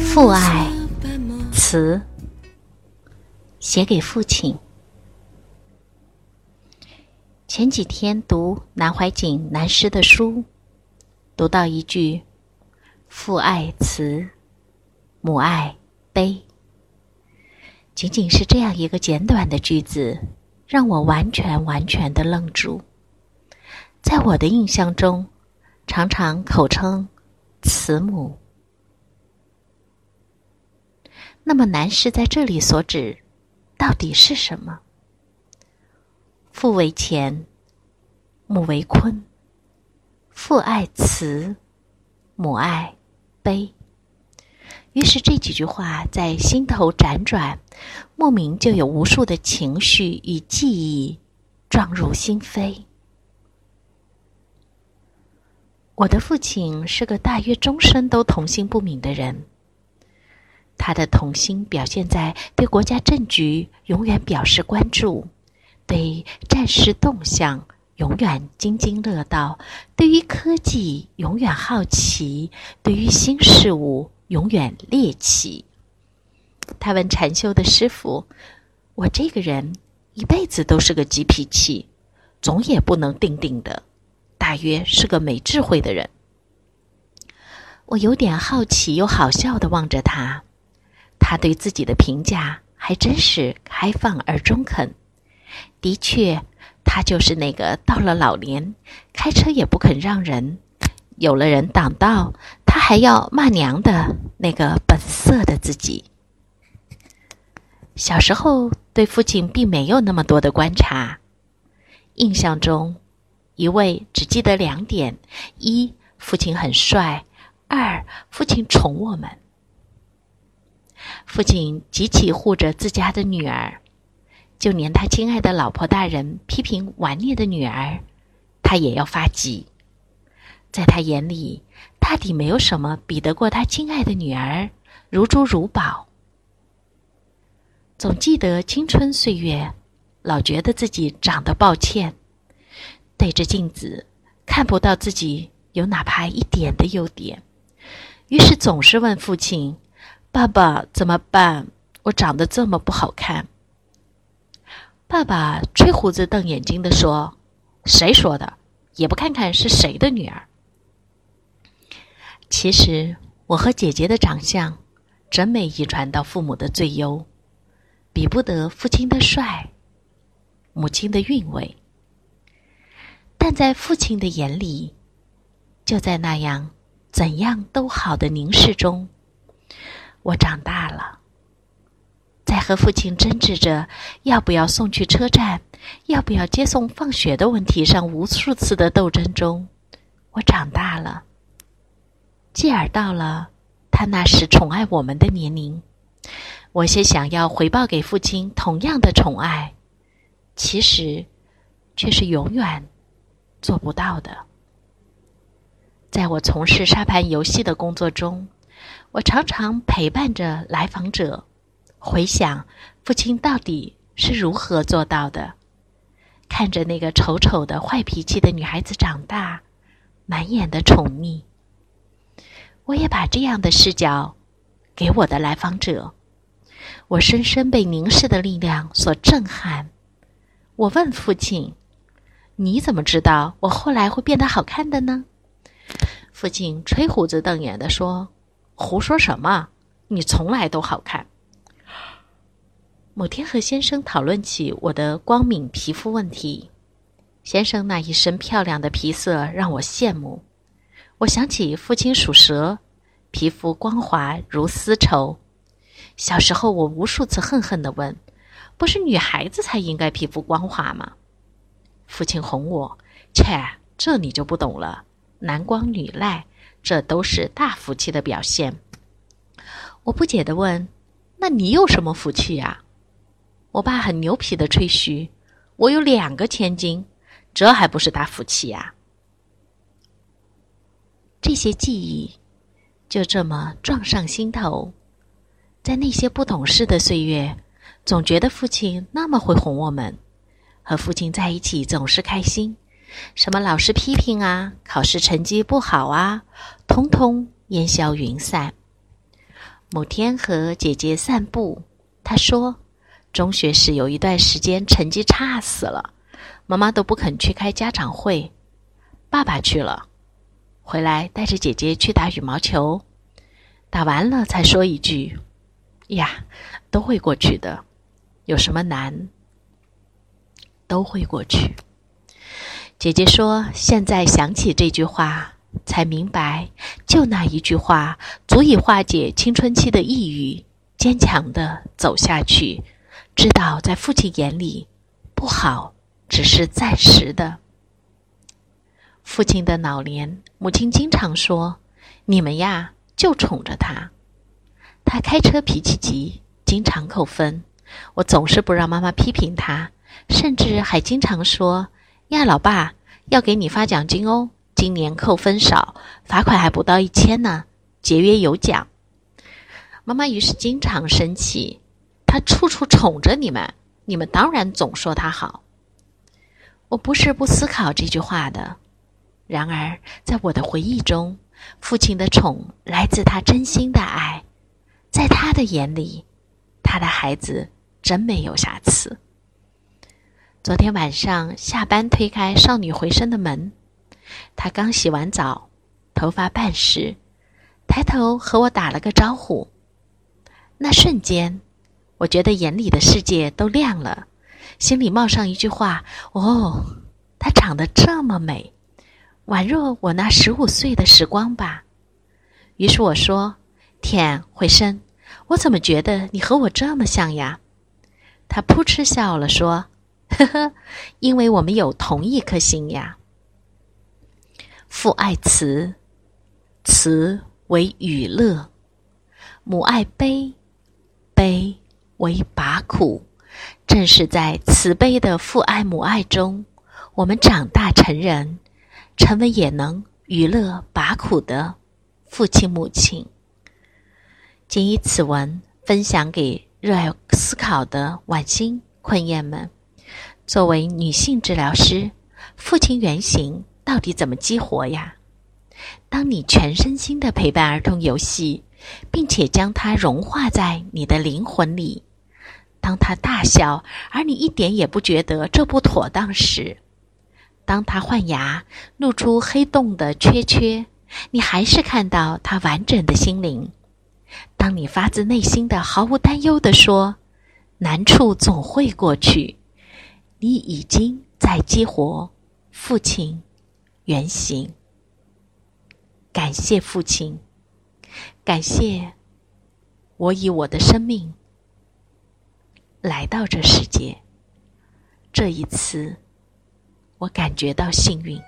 父爱词写给父亲。前几天读南怀瑾南师的书，读到一句“父爱慈，母爱悲”，仅仅是这样一个简短的句子，让我完全完全的愣住。在我的印象中，常常口称慈母。那么，男士在这里所指，到底是什么？父为乾，母为坤。父爱慈，母爱悲。于是这几句话在心头辗转，莫名就有无数的情绪与记忆撞入心扉。我的父亲是个大约终身都童心不泯的人。他的童心表现在对国家政局永远表示关注，对战事动向永远津津乐道，对于科技永远好奇，对于新事物永远猎奇。他问禅修的师傅：“我这个人一辈子都是个急脾气，总也不能定定的，大约是个没智慧的人。”我有点好奇又好笑的望着他。他对自己的评价还真是开放而中肯。的确，他就是那个到了老年，开车也不肯让人，有了人挡道，他还要骂娘的那个本色的自己。小时候对父亲并没有那么多的观察，印象中，一位只记得两点：一，父亲很帅；二，父亲宠我们。父亲极其护着自家的女儿，就连他亲爱的老婆大人批评顽劣的女儿，他也要发急。在他眼里，大抵没有什么比得过他亲爱的女儿如珠如宝。总记得青春岁月，老觉得自己长得抱歉，对着镜子看不到自己有哪怕一点的优点，于是总是问父亲。爸爸怎么办？我长得这么不好看。爸爸吹胡子瞪眼睛的说：“谁说的？也不看看是谁的女儿。”其实我和姐姐的长相，真没遗传到父母的最优，比不得父亲的帅，母亲的韵味。但在父亲的眼里，就在那样怎样都好的凝视中。我长大了，在和父亲争执着要不要送去车站、要不要接送放学的问题上无数次的斗争中，我长大了。继而到了他那时宠爱我们的年龄，我些想要回报给父亲同样的宠爱，其实却是永远做不到的。在我从事沙盘游戏的工作中。我常常陪伴着来访者，回想父亲到底是如何做到的，看着那个丑丑的坏脾气的女孩子长大，满眼的宠溺。我也把这样的视角给我的来访者，我深深被凝视的力量所震撼。我问父亲：“你怎么知道我后来会变得好看的呢？”父亲吹胡子瞪眼的说。胡说什么？你从来都好看。某天和先生讨论起我的光敏皮肤问题，先生那一身漂亮的皮色让我羡慕。我想起父亲属蛇，皮肤光滑如丝绸。小时候我无数次恨恨的问：“不是女孩子才应该皮肤光滑吗？”父亲哄我：“切，这你就不懂了，男光女赖。”这都是大福气的表现，我不解的问：“那你有什么福气呀？”我爸很牛皮的吹嘘：“我有两个千金，这还不是大福气呀？”这些记忆就这么撞上心头，在那些不懂事的岁月，总觉得父亲那么会哄我们，和父亲在一起总是开心。什么老师批评啊，考试成绩不好啊，通通烟消云散。某天和姐姐散步，她说，中学时有一段时间成绩差死了，妈妈都不肯去开家长会，爸爸去了，回来带着姐姐去打羽毛球，打完了才说一句：“呀，都会过去的，有什么难？都会过去。”姐姐说：“现在想起这句话，才明白，就那一句话，足以化解青春期的抑郁。坚强的走下去，知道在父亲眼里，不好只是暂时的。父亲的老年，母亲经常说：‘你们呀，就宠着他。’他开车脾气急，经常扣分。我总是不让妈妈批评他，甚至还经常说。”呀，老爸，要给你发奖金哦！今年扣分少，罚款还不到一千呢，节约有奖。妈妈于是经常生气，他处处宠着你们，你们当然总说他好。我不是不思考这句话的，然而在我的回忆中，父亲的宠来自他真心的爱，在他的眼里，他的孩子真没有瑕疵。昨天晚上下班推开少女回声的门，她刚洗完澡，头发半湿，抬头和我打了个招呼。那瞬间，我觉得眼里的世界都亮了，心里冒上一句话：“哦，她长得这么美，宛若我那十五岁的时光吧。”于是我说：“天，回声，我怎么觉得你和我这么像呀？”她扑哧笑了，说。呵呵，因为我们有同一颗心呀。父爱慈，慈为与乐；母爱悲，悲为拔苦。正是在慈悲的父爱母爱中，我们长大成人，成为也能娱乐拔苦的父亲母亲。仅以此文分享给热爱思考的晚星困雁们。作为女性治疗师，父亲原型到底怎么激活呀？当你全身心的陪伴儿童游戏，并且将它融化在你的灵魂里，当他大笑而你一点也不觉得这不妥当时，当他换牙露出黑洞的缺缺，你还是看到他完整的心灵。当你发自内心的毫无担忧的说：“难处总会过去。”你已经在激活父亲原型，感谢父亲，感谢我以我的生命来到这世界。这一次，我感觉到幸运。